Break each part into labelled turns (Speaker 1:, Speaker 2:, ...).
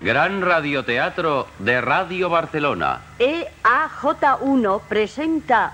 Speaker 1: Gran Radioteatro de Radio Barcelona.
Speaker 2: EAJ1 presenta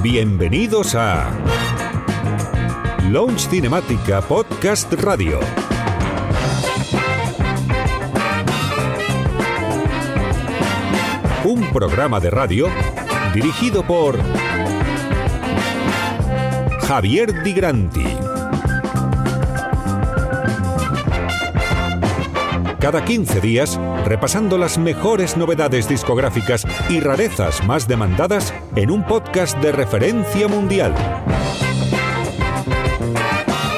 Speaker 3: Bienvenidos a Launch Cinemática Podcast Radio. Un programa de radio dirigido por Javier Di Granti. Cada 15 días, repasando las mejores novedades discográficas y rarezas más demandadas en un podcast de referencia mundial.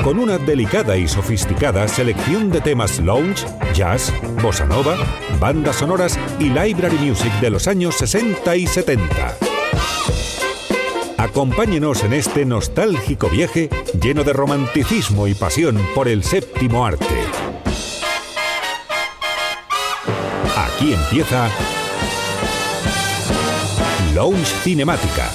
Speaker 3: Con una delicada y sofisticada selección de temas lounge, jazz, bossa nova, bandas sonoras y library music de los años 60 y 70. Acompáñenos en este nostálgico viaje lleno de romanticismo y pasión por el séptimo arte. Aquí empieza Lounge Cinemática.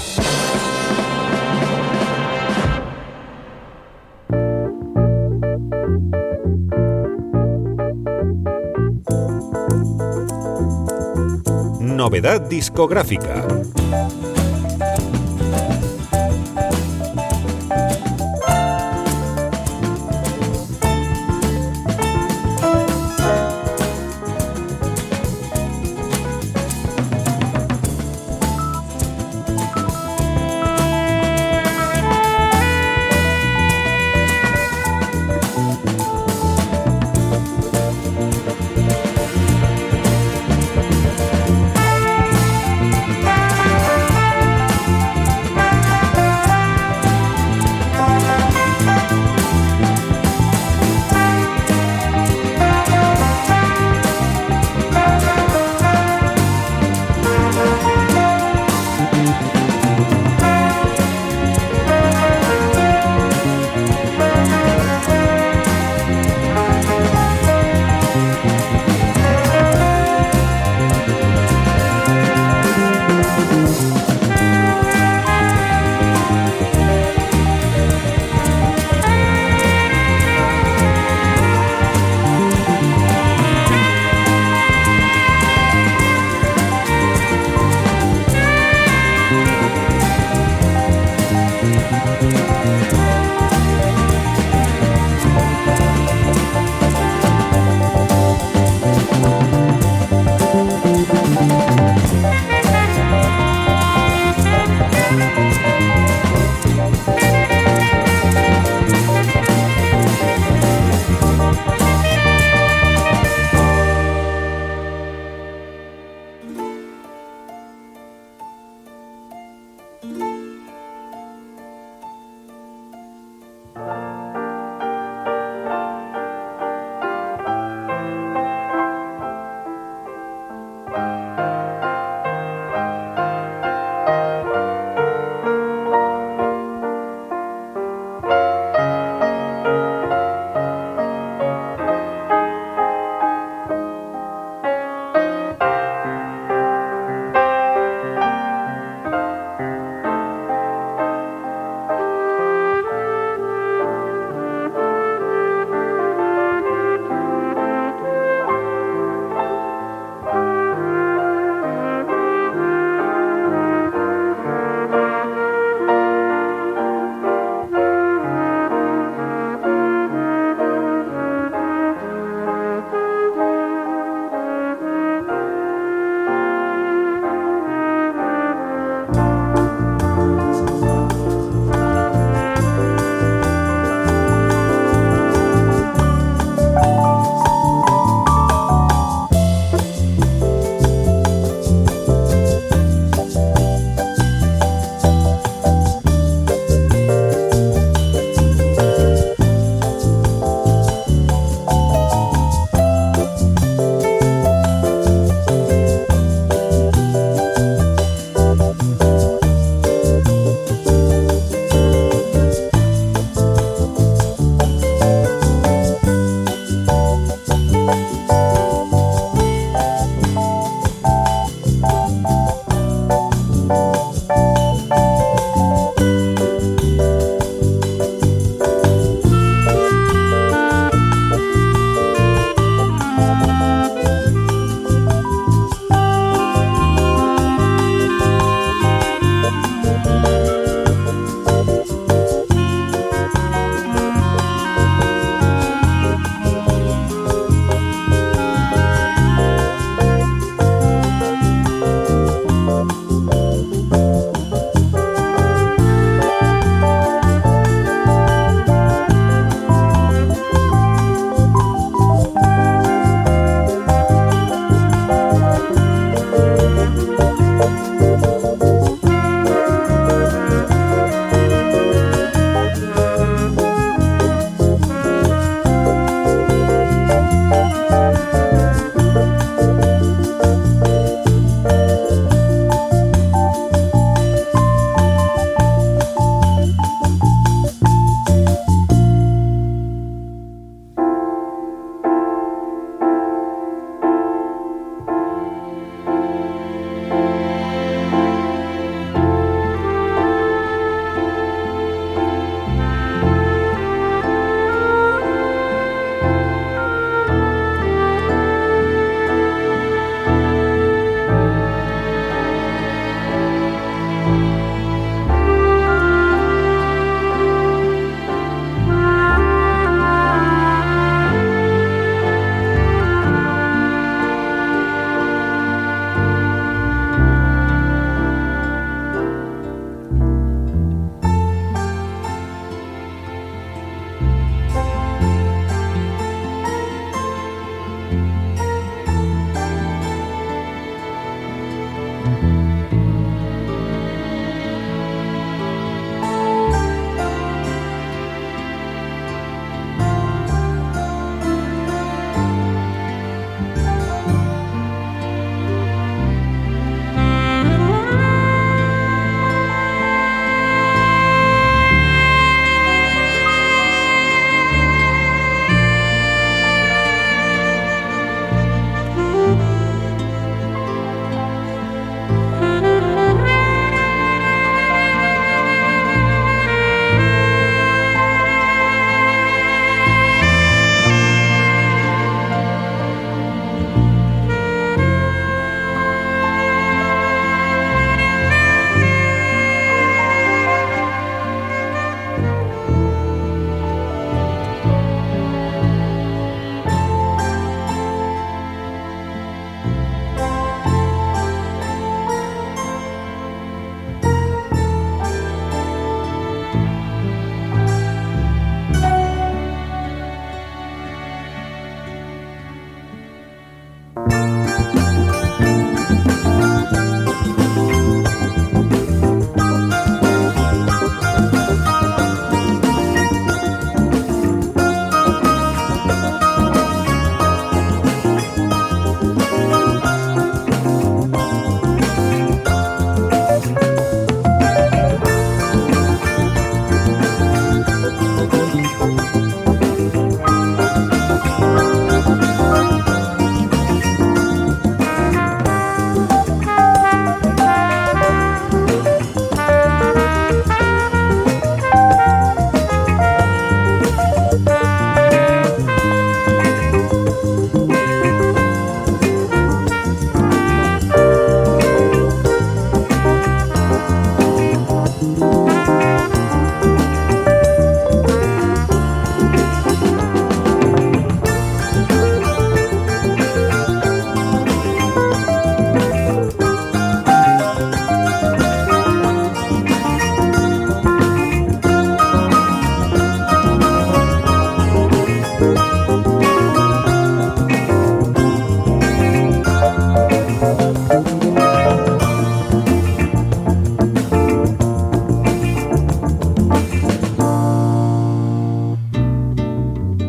Speaker 3: Novedad discográfica.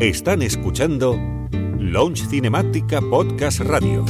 Speaker 3: Están escuchando Launch Cinemática Podcast Radio.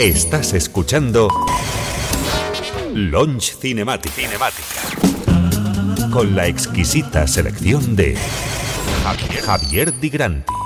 Speaker 3: Estás escuchando Launch Cinematic. Cinemática. Con la exquisita selección de Javier, Di Granti.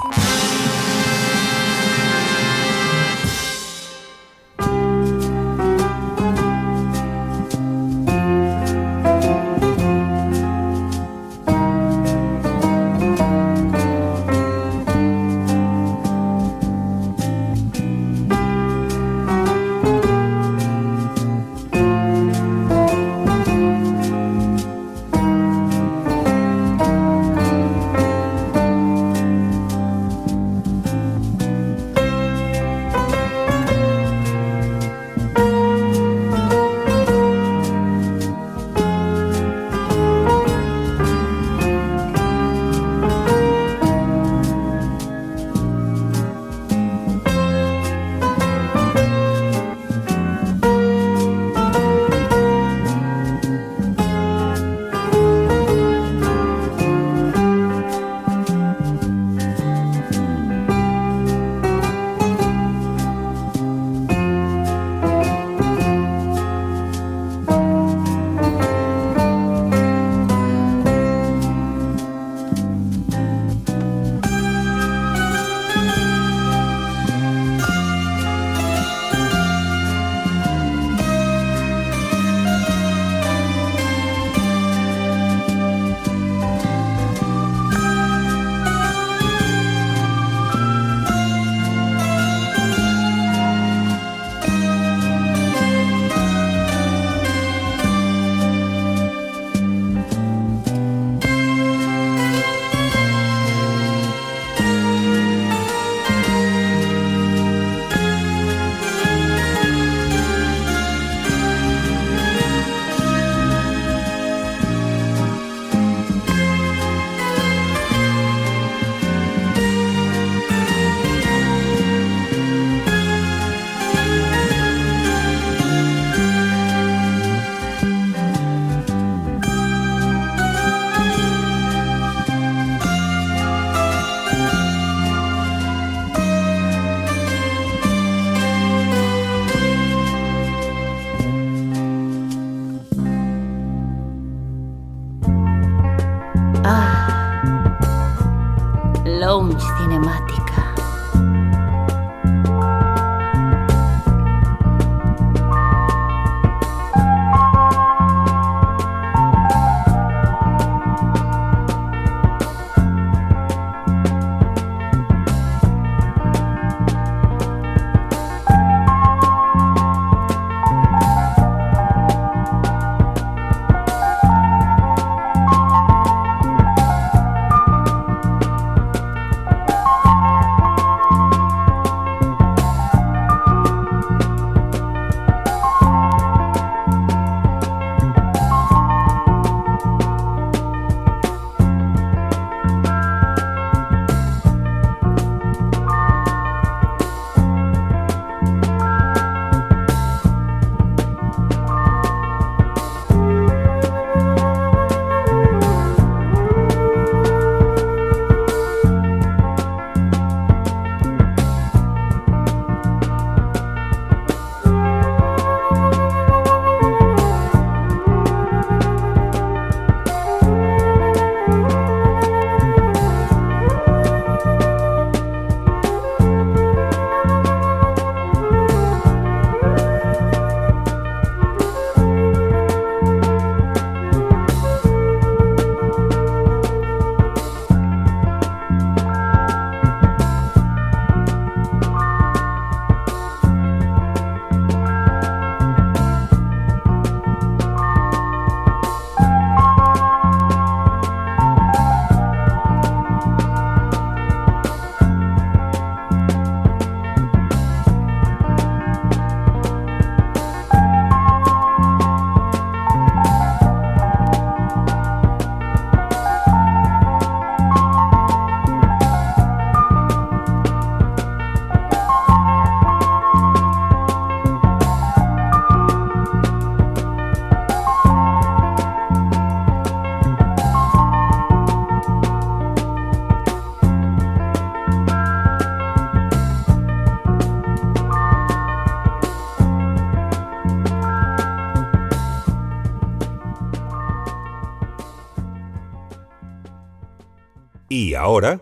Speaker 3: Y ahora...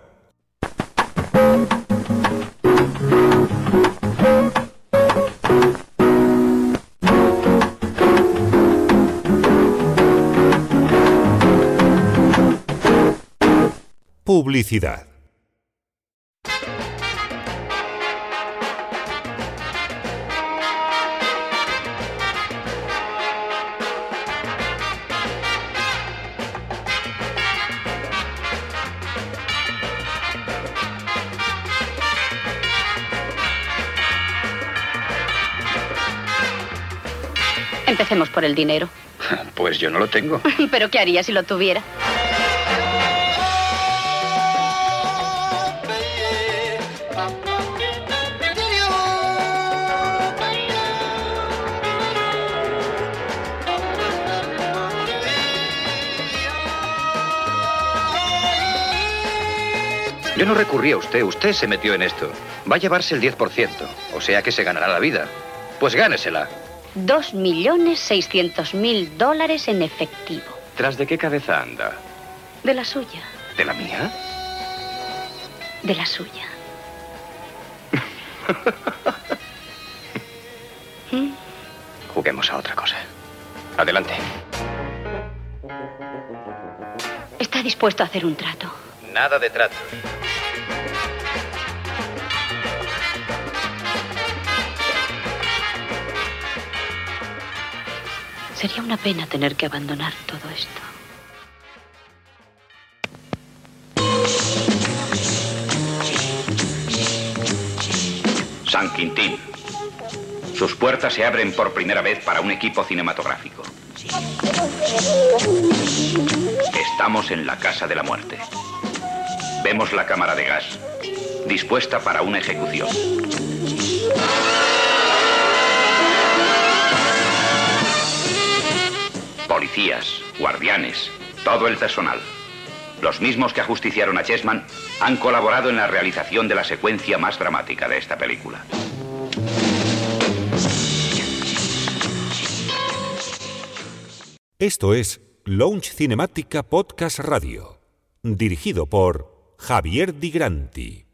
Speaker 3: Publicidad.
Speaker 4: Por el dinero.
Speaker 5: Pues yo no lo tengo.
Speaker 4: ¿Pero qué haría si lo tuviera?
Speaker 5: Yo no recurrí a usted, usted se metió en esto. Va a llevarse el 10%, o sea que se ganará la vida. Pues gánesela.
Speaker 4: Dos millones seiscientos mil dólares en efectivo.
Speaker 1: ¿Tras de qué cabeza anda?
Speaker 4: De la suya.
Speaker 5: ¿De la mía?
Speaker 4: De la suya.
Speaker 5: Juguemos a otra cosa. Adelante.
Speaker 4: Está dispuesto a hacer un trato.
Speaker 5: Nada de trato.
Speaker 4: Sería una pena tener que abandonar todo esto.
Speaker 6: San Quintín. Sus puertas se abren por primera vez para un equipo cinematográfico. Estamos en la Casa de la Muerte. Vemos la cámara de gas, dispuesta para una ejecución. Policías, guardianes, todo el personal. Los mismos que ajusticiaron a Chessman han colaborado en la realización de la secuencia más dramática de esta película.
Speaker 3: Esto es Launch Cinemática Podcast Radio, dirigido por Javier Di Granti.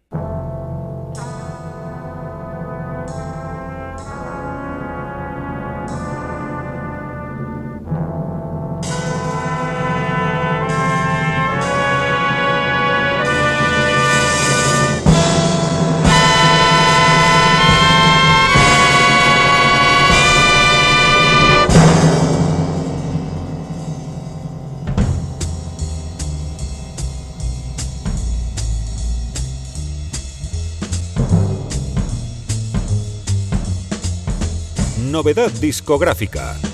Speaker 3: Novedad discográfica.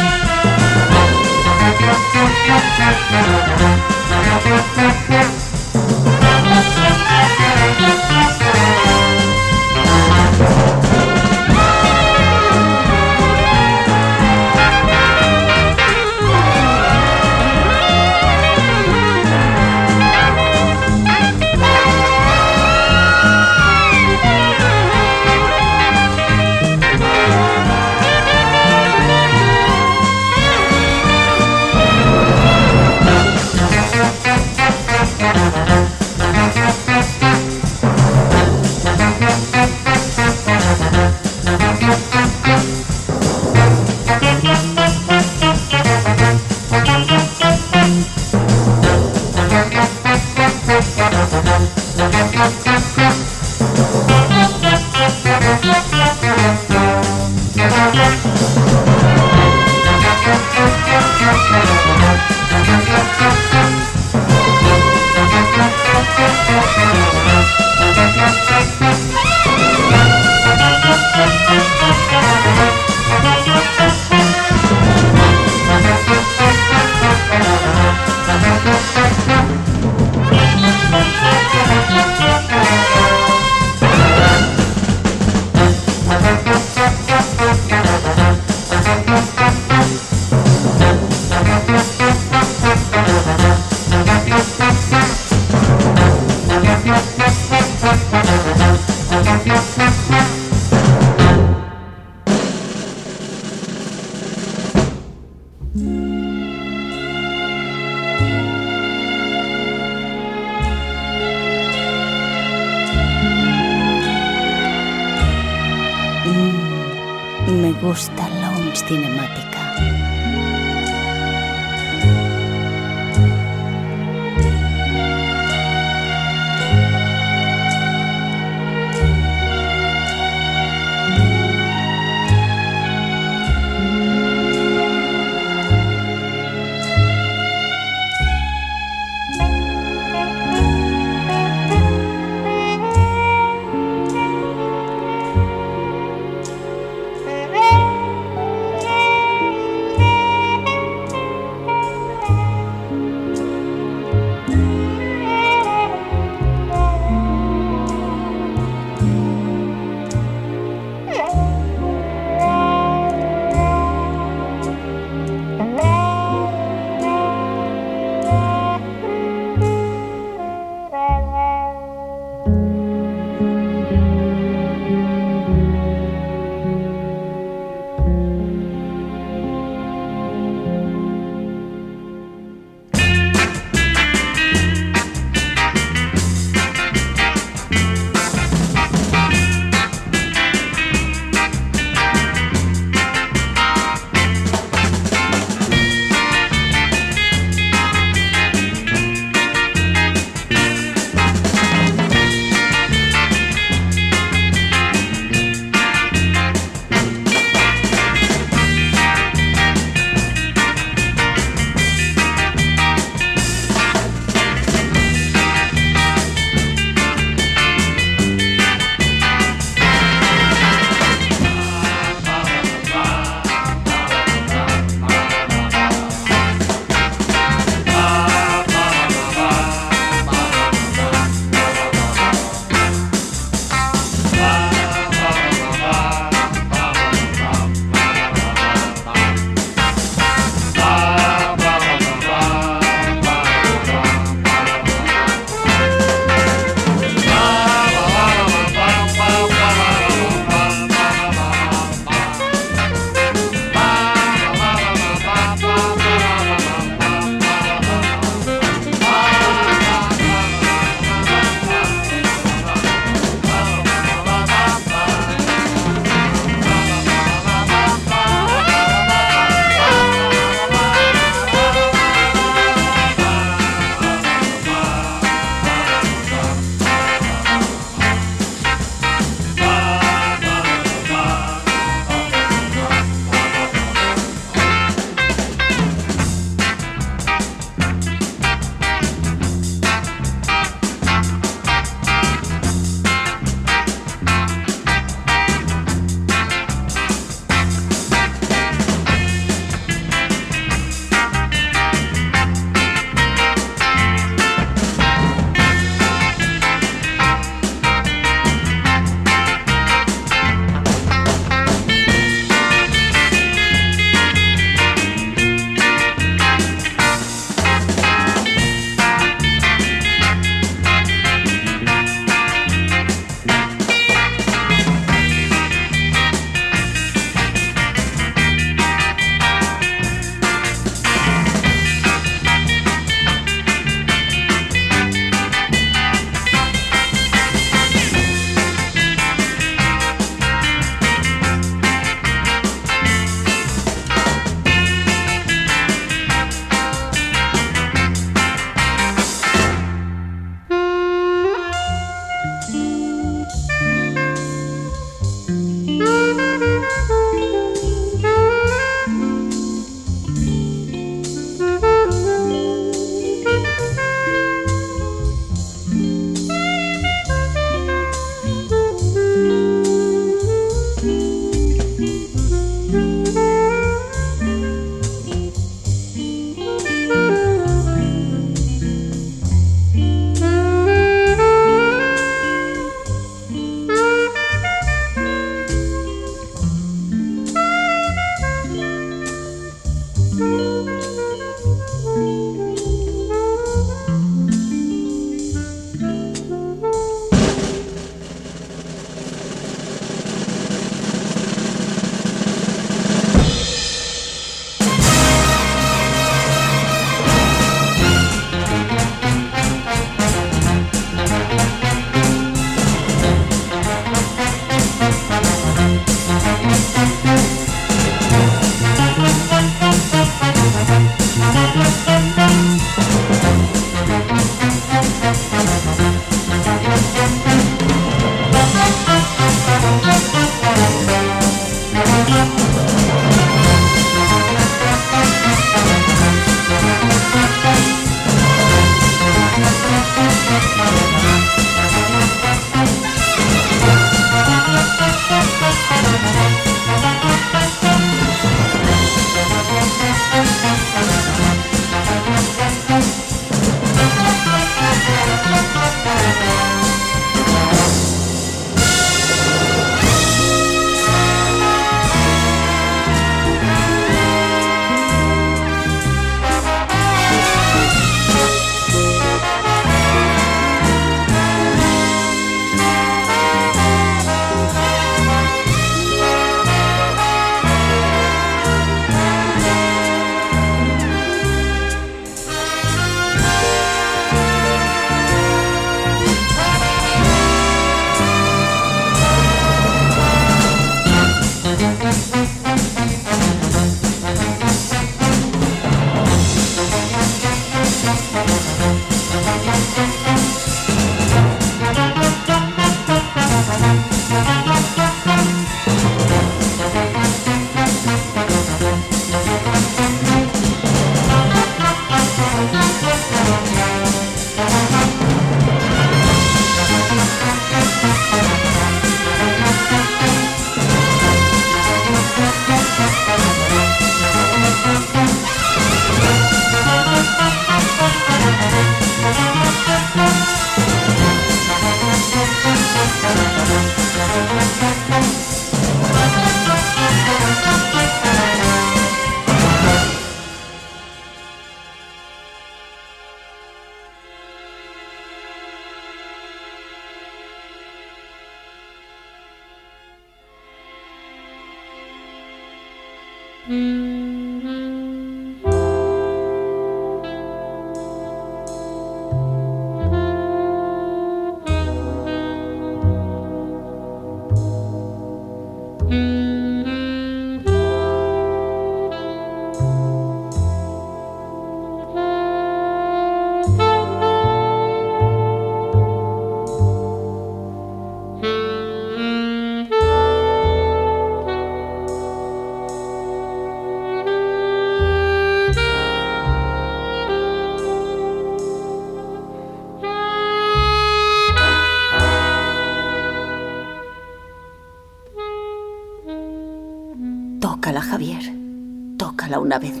Speaker 7: Una vez